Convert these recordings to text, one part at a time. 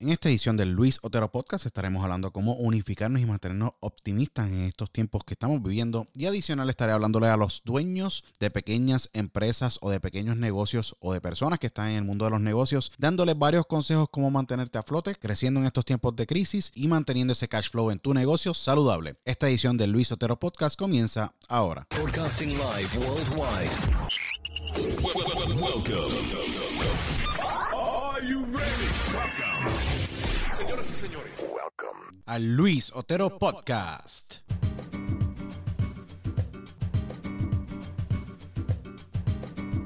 En esta edición del Luis Otero Podcast estaremos hablando cómo unificarnos y mantenernos optimistas en estos tiempos que estamos viviendo y adicional estaré hablándole a los dueños de pequeñas empresas o de pequeños negocios o de personas que están en el mundo de los negocios, dándoles varios consejos cómo mantenerte a flote, creciendo en estos tiempos de crisis y manteniendo ese cash flow en tu negocio saludable. Esta edición del Luis Otero Podcast comienza ahora. Live worldwide. Welcome. You ready? Welcome. Señoras y señores, welcome. Al Luis Otero Podcast.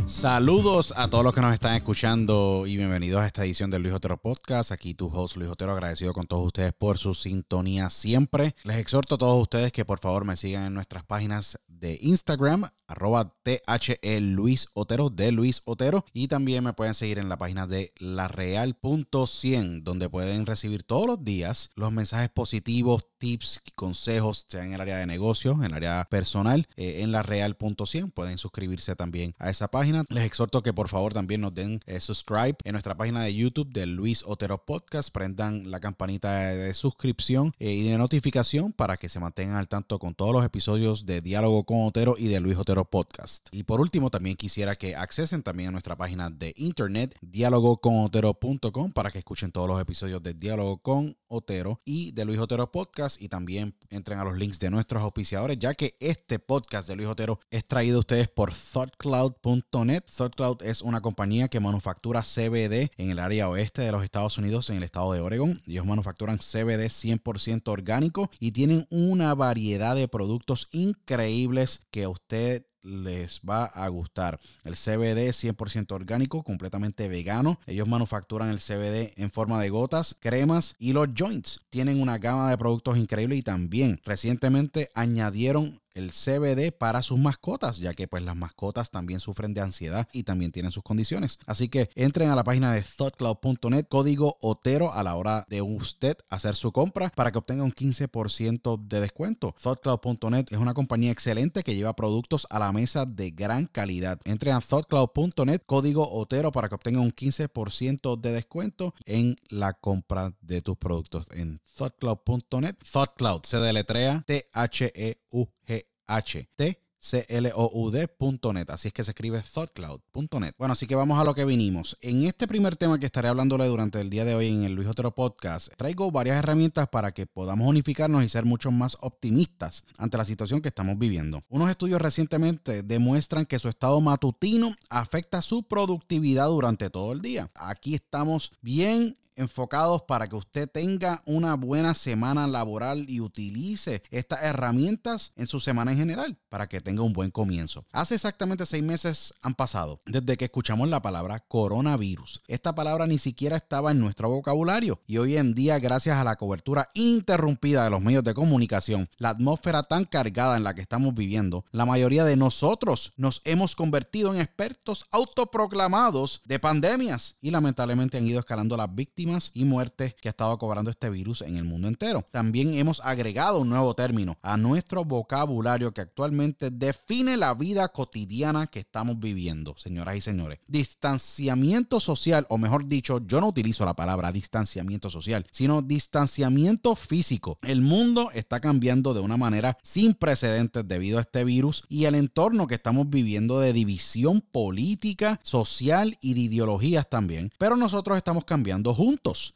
Saludos a todos los que nos están escuchando y bienvenidos a esta edición del Luis Otero Podcast. Aquí tu host Luis Otero, agradecido con todos ustedes por su sintonía siempre. Les exhorto a todos ustedes que por favor me sigan en nuestras páginas de Instagram, arroba THE Luis Otero, de Luis Otero. Y también me pueden seguir en la página de lareal.100, donde pueden recibir todos los días los mensajes positivos, tips, consejos, sea en el área de negocios, en el área personal, eh, en la real.100. Pueden suscribirse también a esa página. Les exhorto que por favor también nos den eh, subscribe en nuestra página de YouTube de Luis Otero Podcast. Prendan la campanita de, suscripción eh, y de notificación para que se mantengan al tanto con todos los episodios de Diálogo con Otero y de Luis Otero Podcast. Y por último, también quisiera que accesen también a nuestra página de internet, dialogoconotero.com, para que escuchen todos los episodios de Diálogo con Otero y de Luis Otero Podcast y también entren a los links de nuestros auspiciadores, ya que este podcast de Luis Otero es traído a ustedes por thoughtcloud.net. ThoughtCloud es una compañía que manufactura CBD en el área oeste de los Estados Unidos, en el estado de Oregon. Ellos manufacturan CBD 100% orgánico y tienen una variedad de productos increíbles que usted les va a gustar. El CBD es 100% orgánico, completamente vegano. Ellos manufacturan el CBD en forma de gotas, cremas y los joints. Tienen una gama de productos increíbles y también recientemente añadieron el CBD para sus mascotas, ya que pues las mascotas también sufren de ansiedad y también tienen sus condiciones. Así que entren a la página de thoughtcloud.net, código Otero a la hora de usted hacer su compra para que obtenga un 15% de descuento. Thoughtcloud.net es una compañía excelente que lleva productos a la mesa de gran calidad. Entren a thoughtcloud.net, código Otero para que obtenga un 15% de descuento en la compra de tus productos en thoughtcloud.net. Thoughtcloud se deletrea T H E U H T. Así es que se escribe thoughtcloud.net. Bueno, así que vamos a lo que vinimos. En este primer tema que estaré hablándole durante el día de hoy en el Luis Otero Podcast, traigo varias herramientas para que podamos unificarnos y ser mucho más optimistas ante la situación que estamos viviendo. Unos estudios recientemente demuestran que su estado matutino afecta su productividad durante todo el día. Aquí estamos bien enfocados para que usted tenga una buena semana laboral y utilice estas herramientas en su semana en general para que tenga un buen comienzo. Hace exactamente seis meses han pasado desde que escuchamos la palabra coronavirus. Esta palabra ni siquiera estaba en nuestro vocabulario y hoy en día gracias a la cobertura interrumpida de los medios de comunicación, la atmósfera tan cargada en la que estamos viviendo, la mayoría de nosotros nos hemos convertido en expertos autoproclamados de pandemias y lamentablemente han ido escalando las víctimas y muertes que ha estado cobrando este virus en el mundo entero. También hemos agregado un nuevo término a nuestro vocabulario que actualmente define la vida cotidiana que estamos viviendo, señoras y señores. Distanciamiento social, o mejor dicho, yo no utilizo la palabra distanciamiento social, sino distanciamiento físico. El mundo está cambiando de una manera sin precedentes debido a este virus y el entorno que estamos viviendo de división política, social y de ideologías también. Pero nosotros estamos cambiando juntos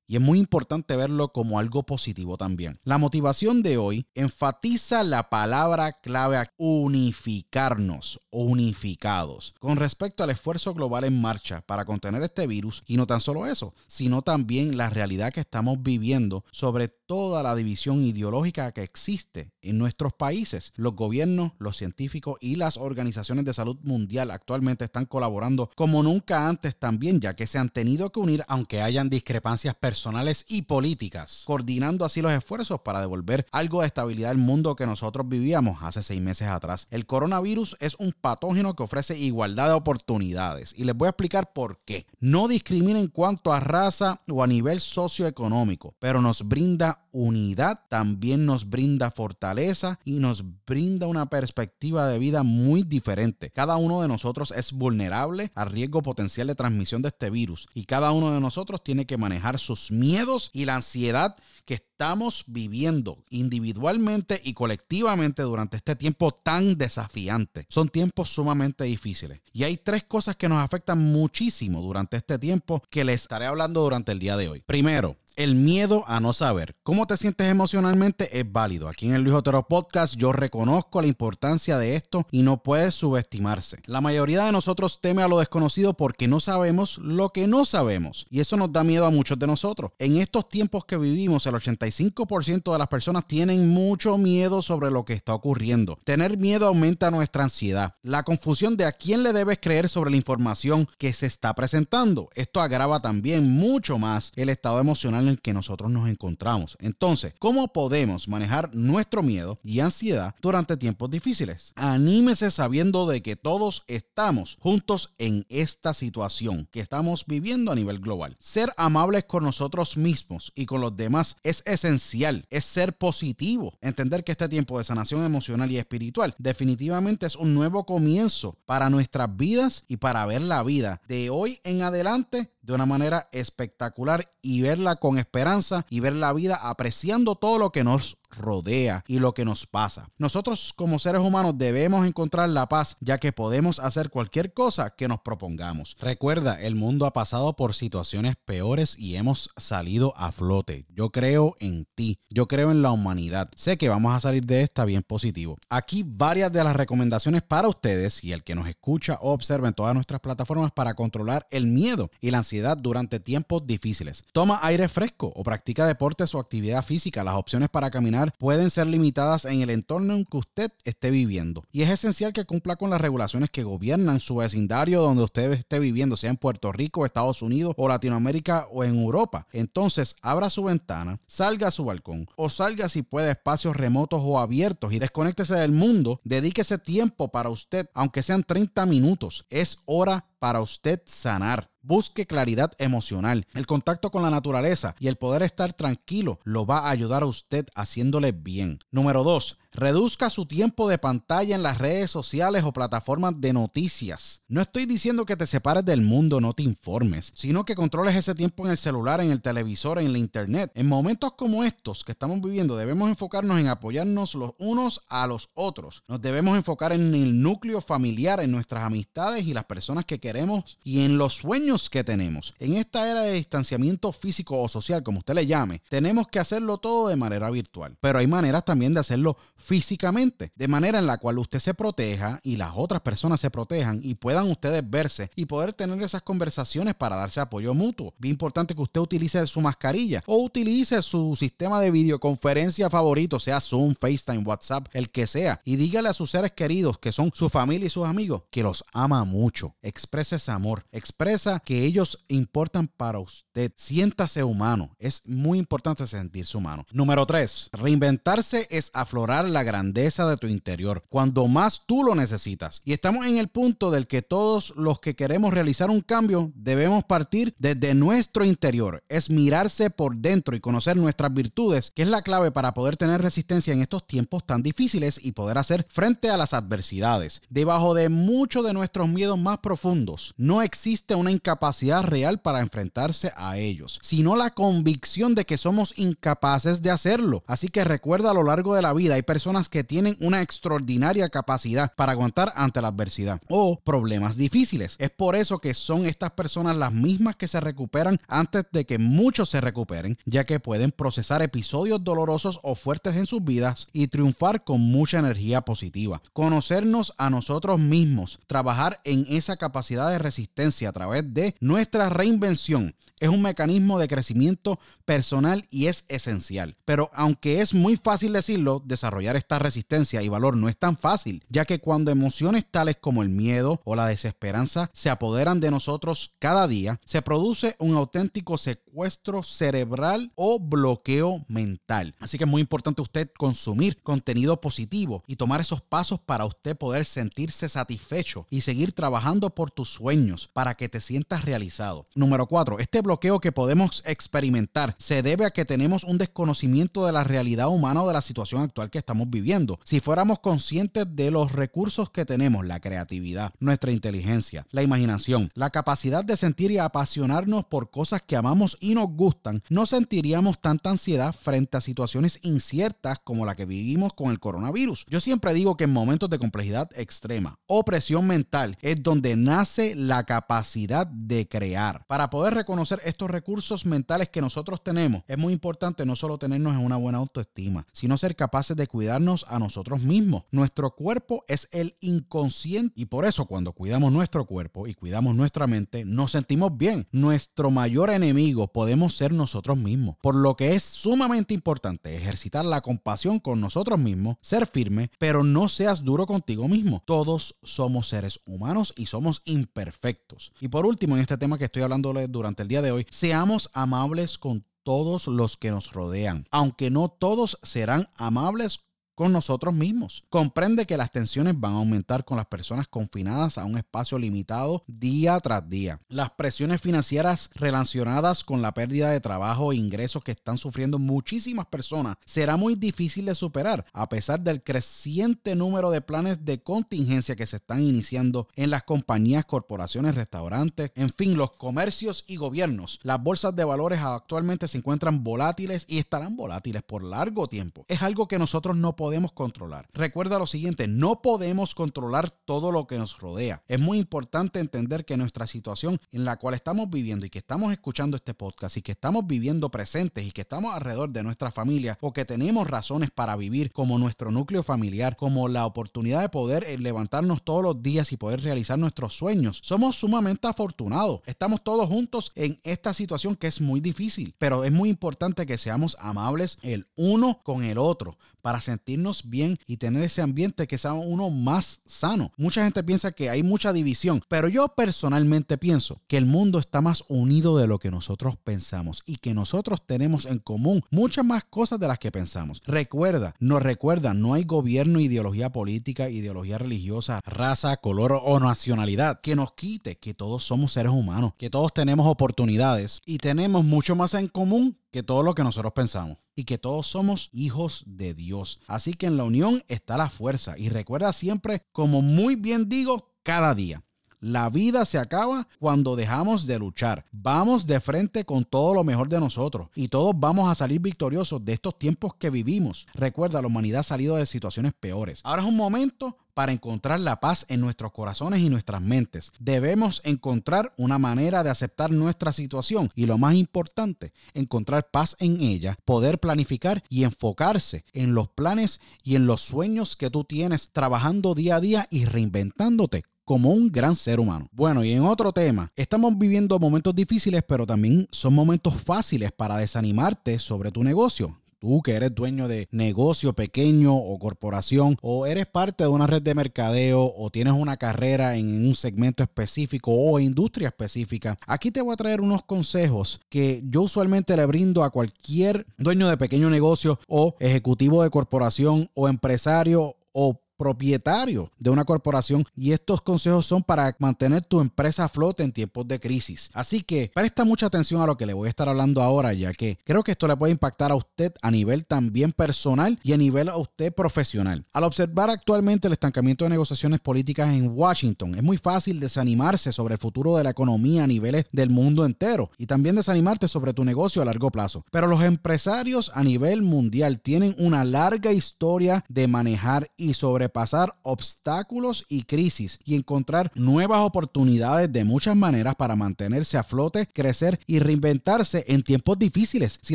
y es muy importante verlo como algo positivo también. La motivación de hoy enfatiza la palabra clave unificarnos unificados con respecto al esfuerzo global en marcha para contener este virus y no tan solo eso, sino también la realidad que estamos viviendo sobre toda la división ideológica que existe en nuestros países. Los gobiernos, los científicos y las organizaciones de salud mundial actualmente están colaborando como nunca antes también, ya que se han tenido que unir aunque hayan discrepancias personales y políticas, coordinando así los esfuerzos para devolver algo de estabilidad al mundo que nosotros vivíamos hace seis meses atrás. El coronavirus es un patógeno que ofrece igualdad de oportunidades y les voy a explicar por qué. No discrimina en cuanto a raza o a nivel socioeconómico, pero nos brinda unidad, también nos brinda fortaleza y nos brinda una perspectiva de vida muy diferente. Cada uno de nosotros es vulnerable al riesgo potencial de transmisión de este virus y cada uno de nosotros tiene que manejar sus miedos y la ansiedad que estamos viviendo individualmente y colectivamente durante este tiempo tan desafiante. Son tiempos sumamente difíciles. Y hay tres cosas que nos afectan muchísimo durante este tiempo que les estaré hablando durante el día de hoy. Primero, el miedo a no saber. ¿Cómo te sientes emocionalmente? Es válido. Aquí en el Luis Otero Podcast yo reconozco la importancia de esto y no puede subestimarse. La mayoría de nosotros teme a lo desconocido porque no sabemos lo que no sabemos. Y eso nos da miedo a muchos de nosotros. En estos tiempos que vivimos, el 85% de las personas tienen mucho miedo sobre lo que está ocurriendo. Tener miedo aumenta nuestra ansiedad. La confusión de a quién le debes creer sobre la información que se está presentando. Esto agrava también mucho más el estado emocional en que nosotros nos encontramos. Entonces, ¿cómo podemos manejar nuestro miedo y ansiedad durante tiempos difíciles? Anímese sabiendo de que todos estamos juntos en esta situación que estamos viviendo a nivel global. Ser amables con nosotros mismos y con los demás es esencial, es ser positivo. Entender que este tiempo de sanación emocional y espiritual definitivamente es un nuevo comienzo para nuestras vidas y para ver la vida de hoy en adelante de una manera espectacular y verla con esperanza y ver la vida apreciando todo lo que nos rodea y lo que nos pasa. Nosotros como seres humanos debemos encontrar la paz ya que podemos hacer cualquier cosa que nos propongamos. Recuerda, el mundo ha pasado por situaciones peores y hemos salido a flote. Yo creo en ti, yo creo en la humanidad. Sé que vamos a salir de esta bien positivo. Aquí varias de las recomendaciones para ustedes y el que nos escucha o observa en todas nuestras plataformas para controlar el miedo y la ansiedad durante tiempos difíciles. Toma aire fresco o practica deportes o actividad física. Las opciones para caminar pueden ser limitadas en el entorno en que usted esté viviendo. Y es esencial que cumpla con las regulaciones que gobiernan su vecindario donde usted esté viviendo, sea en Puerto Rico, Estados Unidos o Latinoamérica o en Europa. Entonces, abra su ventana, salga a su balcón o salga si puede a espacios remotos o abiertos y desconéctese del mundo. Dedíquese tiempo para usted, aunque sean 30 minutos. Es hora para usted sanar. Busque claridad emocional. El contacto con la naturaleza y el poder estar tranquilo lo va a ayudar a usted haciéndole bien. Número 2. Reduzca su tiempo de pantalla en las redes sociales o plataformas de noticias. No estoy diciendo que te separes del mundo, no te informes, sino que controles ese tiempo en el celular, en el televisor, en la internet. En momentos como estos que estamos viviendo debemos enfocarnos en apoyarnos los unos a los otros. Nos debemos enfocar en el núcleo familiar, en nuestras amistades y las personas que queremos y en los sueños que tenemos. En esta era de distanciamiento físico o social, como usted le llame, tenemos que hacerlo todo de manera virtual. Pero hay maneras también de hacerlo físicamente, de manera en la cual usted se proteja y las otras personas se protejan y puedan ustedes verse y poder tener esas conversaciones para darse apoyo mutuo. Bien importante que usted utilice su mascarilla o utilice su sistema de videoconferencia favorito, sea Zoom, FaceTime, WhatsApp, el que sea, y dígale a sus seres queridos que son su familia y sus amigos que los ama mucho. Expresa ese amor, expresa que ellos importan para usted. Siéntase humano. Es muy importante sentirse humano. Número 3. Reinventarse es aflorar la grandeza de tu interior cuando más tú lo necesitas. Y estamos en el punto del que todos los que queremos realizar un cambio debemos partir desde nuestro interior. Es mirarse por dentro y conocer nuestras virtudes, que es la clave para poder tener resistencia en estos tiempos tan difíciles y poder hacer frente a las adversidades. Debajo de muchos de nuestros miedos más profundos, no existe una incapacidad real para enfrentarse a ellos, sino la convicción de que somos incapaces de hacerlo. Así que recuerda a lo largo de la vida hay que tienen una extraordinaria capacidad para aguantar ante la adversidad o problemas difíciles. Es por eso que son estas personas las mismas que se recuperan antes de que muchos se recuperen, ya que pueden procesar episodios dolorosos o fuertes en sus vidas y triunfar con mucha energía positiva. Conocernos a nosotros mismos, trabajar en esa capacidad de resistencia a través de nuestra reinvención es un mecanismo de crecimiento personal y es esencial. Pero aunque es muy fácil decirlo, desarrollar esta resistencia y valor no es tan fácil, ya que cuando emociones tales como el miedo o la desesperanza se apoderan de nosotros cada día, se produce un auténtico secuestro cerebral o bloqueo mental. Así que es muy importante usted consumir contenido positivo y tomar esos pasos para usted poder sentirse satisfecho y seguir trabajando por tus sueños para que te sientas realizado. Número 4. Este bloqueo bloqueo que podemos experimentar se debe a que tenemos un desconocimiento de la realidad humana o de la situación actual que estamos viviendo. Si fuéramos conscientes de los recursos que tenemos, la creatividad, nuestra inteligencia, la imaginación, la capacidad de sentir y apasionarnos por cosas que amamos y nos gustan, no sentiríamos tanta ansiedad frente a situaciones inciertas como la que vivimos con el coronavirus. Yo siempre digo que en momentos de complejidad extrema o presión mental es donde nace la capacidad de crear. Para poder reconocer estos recursos mentales que nosotros tenemos, es muy importante no solo tenernos en una buena autoestima, sino ser capaces de cuidarnos a nosotros mismos. Nuestro cuerpo es el inconsciente y por eso cuando cuidamos nuestro cuerpo y cuidamos nuestra mente, nos sentimos bien. Nuestro mayor enemigo podemos ser nosotros mismos, por lo que es sumamente importante ejercitar la compasión con nosotros mismos, ser firme, pero no seas duro contigo mismo. Todos somos seres humanos y somos imperfectos. Y por último, en este tema que estoy hablando durante el día de hoy, seamos amables con todos los que nos rodean, aunque no todos serán amables con nosotros mismos. Comprende que las tensiones van a aumentar con las personas confinadas a un espacio limitado día tras día. Las presiones financieras relacionadas con la pérdida de trabajo e ingresos que están sufriendo muchísimas personas será muy difícil de superar a pesar del creciente número de planes de contingencia que se están iniciando en las compañías, corporaciones, restaurantes, en fin, los comercios y gobiernos. Las bolsas de valores actualmente se encuentran volátiles y estarán volátiles por largo tiempo. Es algo que nosotros no podemos podemos controlar. Recuerda lo siguiente, no podemos controlar todo lo que nos rodea. Es muy importante entender que nuestra situación en la cual estamos viviendo y que estamos escuchando este podcast y que estamos viviendo presentes y que estamos alrededor de nuestra familia o que tenemos razones para vivir como nuestro núcleo familiar, como la oportunidad de poder eh, levantarnos todos los días y poder realizar nuestros sueños. Somos sumamente afortunados. Estamos todos juntos en esta situación que es muy difícil, pero es muy importante que seamos amables el uno con el otro para sentirnos bien y tener ese ambiente que sea uno más sano. Mucha gente piensa que hay mucha división, pero yo personalmente pienso que el mundo está más unido de lo que nosotros pensamos y que nosotros tenemos en común muchas más cosas de las que pensamos. Recuerda, nos recuerda, no hay gobierno, ideología política, ideología religiosa, raza, color o nacionalidad que nos quite que todos somos seres humanos, que todos tenemos oportunidades y tenemos mucho más en común que todo lo que nosotros pensamos y que todos somos hijos de Dios. Así que en la unión está la fuerza y recuerda siempre, como muy bien digo, cada día. La vida se acaba cuando dejamos de luchar. Vamos de frente con todo lo mejor de nosotros y todos vamos a salir victoriosos de estos tiempos que vivimos. Recuerda, la humanidad ha salido de situaciones peores. Ahora es un momento para encontrar la paz en nuestros corazones y nuestras mentes. Debemos encontrar una manera de aceptar nuestra situación y lo más importante, encontrar paz en ella, poder planificar y enfocarse en los planes y en los sueños que tú tienes trabajando día a día y reinventándote como un gran ser humano. Bueno, y en otro tema, estamos viviendo momentos difíciles, pero también son momentos fáciles para desanimarte sobre tu negocio. Tú que eres dueño de negocio pequeño o corporación o eres parte de una red de mercadeo o tienes una carrera en un segmento específico o industria específica, aquí te voy a traer unos consejos que yo usualmente le brindo a cualquier dueño de pequeño negocio o ejecutivo de corporación o empresario o propietario de una corporación y estos consejos son para mantener tu empresa a flote en tiempos de crisis. Así que presta mucha atención a lo que le voy a estar hablando ahora, ya que creo que esto le puede impactar a usted a nivel también personal y a nivel a usted profesional. Al observar actualmente el estancamiento de negociaciones políticas en Washington, es muy fácil desanimarse sobre el futuro de la economía a niveles del mundo entero y también desanimarte sobre tu negocio a largo plazo. Pero los empresarios a nivel mundial tienen una larga historia de manejar y sobre pasar obstáculos y crisis y encontrar nuevas oportunidades de muchas maneras para mantenerse a flote, crecer y reinventarse en tiempos difíciles. Si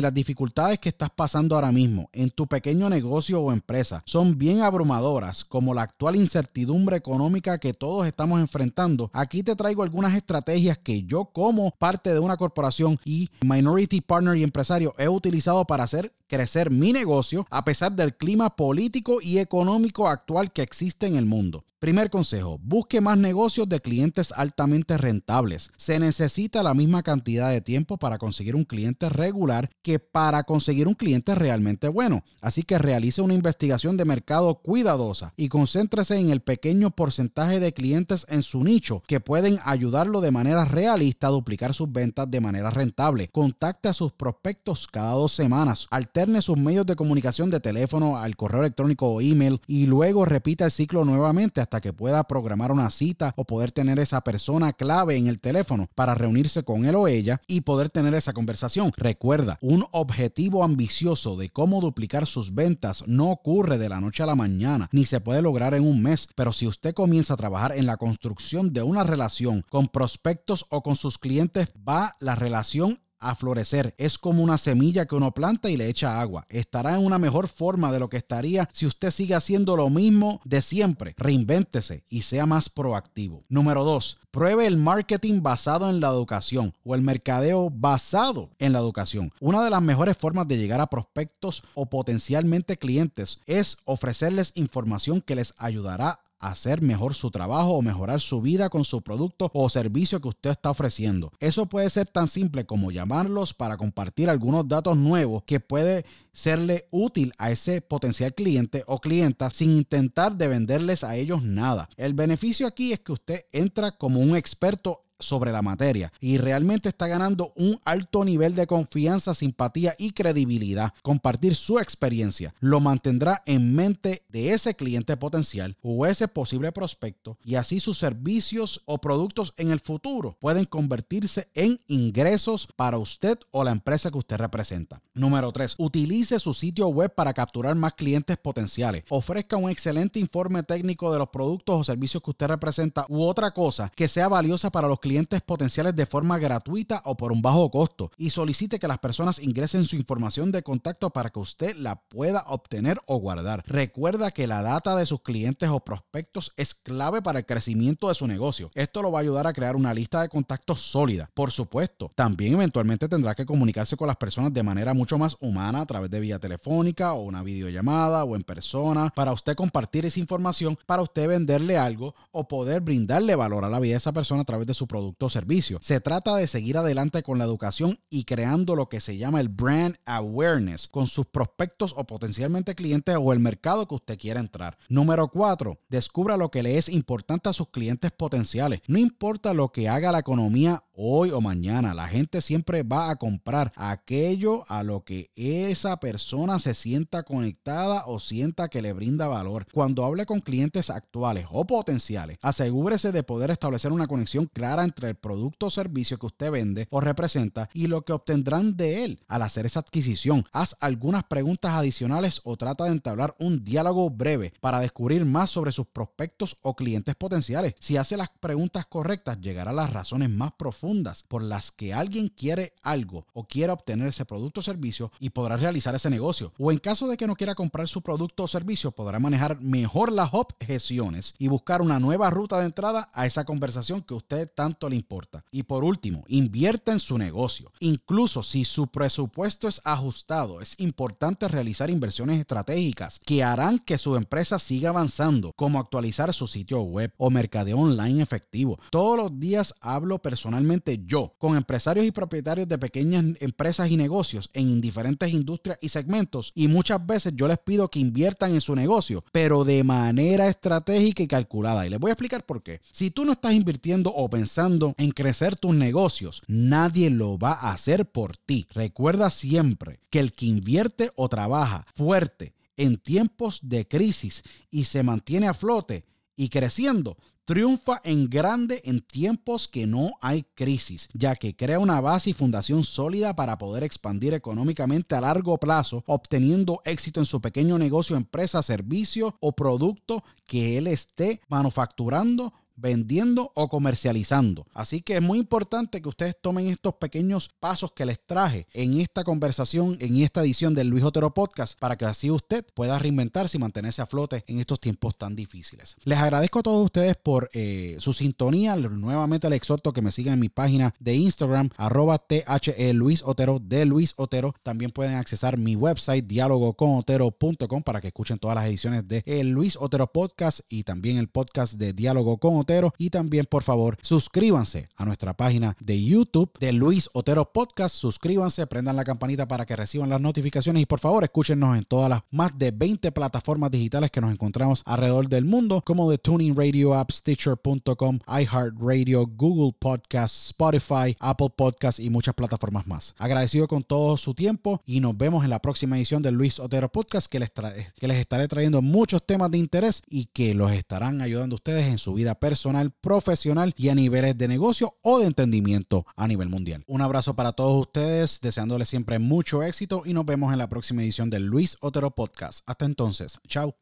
las dificultades que estás pasando ahora mismo en tu pequeño negocio o empresa son bien abrumadoras, como la actual incertidumbre económica que todos estamos enfrentando, aquí te traigo algunas estrategias que yo como parte de una corporación y minority partner y empresario he utilizado para hacer crecer mi negocio a pesar del clima político y económico actual que existe en el mundo. Primer consejo, busque más negocios de clientes altamente rentables. Se necesita la misma cantidad de tiempo para conseguir un cliente regular que para conseguir un cliente realmente bueno. Así que realice una investigación de mercado cuidadosa y concéntrese en el pequeño porcentaje de clientes en su nicho que pueden ayudarlo de manera realista a duplicar sus ventas de manera rentable. Contacte a sus prospectos cada dos semanas. Alterne sus medios de comunicación de teléfono al correo electrónico o email y luego repita el ciclo nuevamente hasta que pueda programar una cita o poder tener esa persona clave en el teléfono para reunirse con él o ella y poder tener esa conversación. Recuerda, un objetivo ambicioso de cómo duplicar sus ventas no ocurre de la noche a la mañana, ni se puede lograr en un mes, pero si usted comienza a trabajar en la construcción de una relación con prospectos o con sus clientes, va la relación a florecer. Es como una semilla que uno planta y le echa agua. Estará en una mejor forma de lo que estaría si usted sigue haciendo lo mismo de siempre. Reinvéntese y sea más proactivo. Número 2. Pruebe el marketing basado en la educación o el mercadeo basado en la educación. Una de las mejores formas de llegar a prospectos o potencialmente clientes es ofrecerles información que les ayudará hacer mejor su trabajo o mejorar su vida con su producto o servicio que usted está ofreciendo. Eso puede ser tan simple como llamarlos para compartir algunos datos nuevos que puede serle útil a ese potencial cliente o clienta sin intentar de venderles a ellos nada. El beneficio aquí es que usted entra como un experto sobre la materia y realmente está ganando un alto nivel de confianza, simpatía y credibilidad. Compartir su experiencia lo mantendrá en mente de ese cliente potencial o ese posible prospecto y así sus servicios o productos en el futuro pueden convertirse en ingresos para usted o la empresa que usted representa. Número 3. Utilice su sitio web para capturar más clientes potenciales. Ofrezca un excelente informe técnico de los productos o servicios que usted representa u otra cosa que sea valiosa para los clientes clientes potenciales de forma gratuita o por un bajo costo y solicite que las personas ingresen su información de contacto para que usted la pueda obtener o guardar. Recuerda que la data de sus clientes o prospectos es clave para el crecimiento de su negocio. Esto lo va a ayudar a crear una lista de contactos sólida. Por supuesto, también eventualmente tendrá que comunicarse con las personas de manera mucho más humana a través de vía telefónica o una videollamada o en persona para usted compartir esa información, para usted venderle algo o poder brindarle valor a la vida de esa persona a través de su producto producto o servicio. Se trata de seguir adelante con la educación y creando lo que se llama el brand awareness con sus prospectos o potencialmente clientes o el mercado que usted quiera entrar. Número 4. Descubra lo que le es importante a sus clientes potenciales. No importa lo que haga la economía hoy o mañana. La gente siempre va a comprar aquello a lo que esa persona se sienta conectada o sienta que le brinda valor. Cuando hable con clientes actuales o potenciales, asegúrese de poder establecer una conexión clara entre el producto o servicio que usted vende o representa y lo que obtendrán de él al hacer esa adquisición. Haz algunas preguntas adicionales o trata de entablar un diálogo breve para descubrir más sobre sus prospectos o clientes potenciales. Si hace las preguntas correctas, llegará a las razones más profundas por las que alguien quiere algo o quiera obtener ese producto o servicio y podrá realizar ese negocio. O en caso de que no quiera comprar su producto o servicio, podrá manejar mejor las objeciones y buscar una nueva ruta de entrada a esa conversación que usted tanto le importa. Y por último, invierta en su negocio. Incluso si su presupuesto es ajustado, es importante realizar inversiones estratégicas que harán que su empresa siga avanzando, como actualizar su sitio web o mercadeo online efectivo. Todos los días hablo personalmente yo con empresarios y propietarios de pequeñas empresas y negocios en diferentes industrias y segmentos y muchas veces yo les pido que inviertan en su negocio, pero de manera estratégica y calculada. Y les voy a explicar por qué. Si tú no estás invirtiendo o pensando en crecer tus negocios, nadie lo va a hacer por ti. Recuerda siempre que el que invierte o trabaja fuerte en tiempos de crisis y se mantiene a flote y creciendo, triunfa en grande en tiempos que no hay crisis, ya que crea una base y fundación sólida para poder expandir económicamente a largo plazo, obteniendo éxito en su pequeño negocio, empresa, servicio o producto que él esté manufacturando vendiendo o comercializando. Así que es muy importante que ustedes tomen estos pequeños pasos que les traje en esta conversación, en esta edición del Luis Otero Podcast, para que así usted pueda reinventarse y mantenerse a flote en estos tiempos tan difíciles. Les agradezco a todos ustedes por eh, su sintonía. Nuevamente les exhorto que me sigan en mi página de Instagram, arroba THE Luis Otero, de Luis Otero. También pueden accesar mi website, dialogoconotero.com, para que escuchen todas las ediciones de el Luis Otero Podcast y también el podcast de Diálogo con Otero. Y también, por favor, suscríbanse a nuestra página de YouTube de Luis Otero Podcast. Suscríbanse, prendan la campanita para que reciban las notificaciones y por favor escúchenos en todas las más de 20 plataformas digitales que nos encontramos alrededor del mundo, como de Tuning Radio App, Stitcher.com, iHeartRadio, Google Podcast, Spotify, Apple Podcast y muchas plataformas más. Agradecido con todo su tiempo y nos vemos en la próxima edición del Luis Otero Podcast que les, que les estaré trayendo muchos temas de interés y que los estarán ayudando a ustedes en su vida personal, profesional y a niveles de negocio o de entendimiento a nivel mundial. Un abrazo para todos ustedes, deseándoles siempre mucho éxito y nos vemos en la próxima edición del Luis Otero Podcast. Hasta entonces, chao.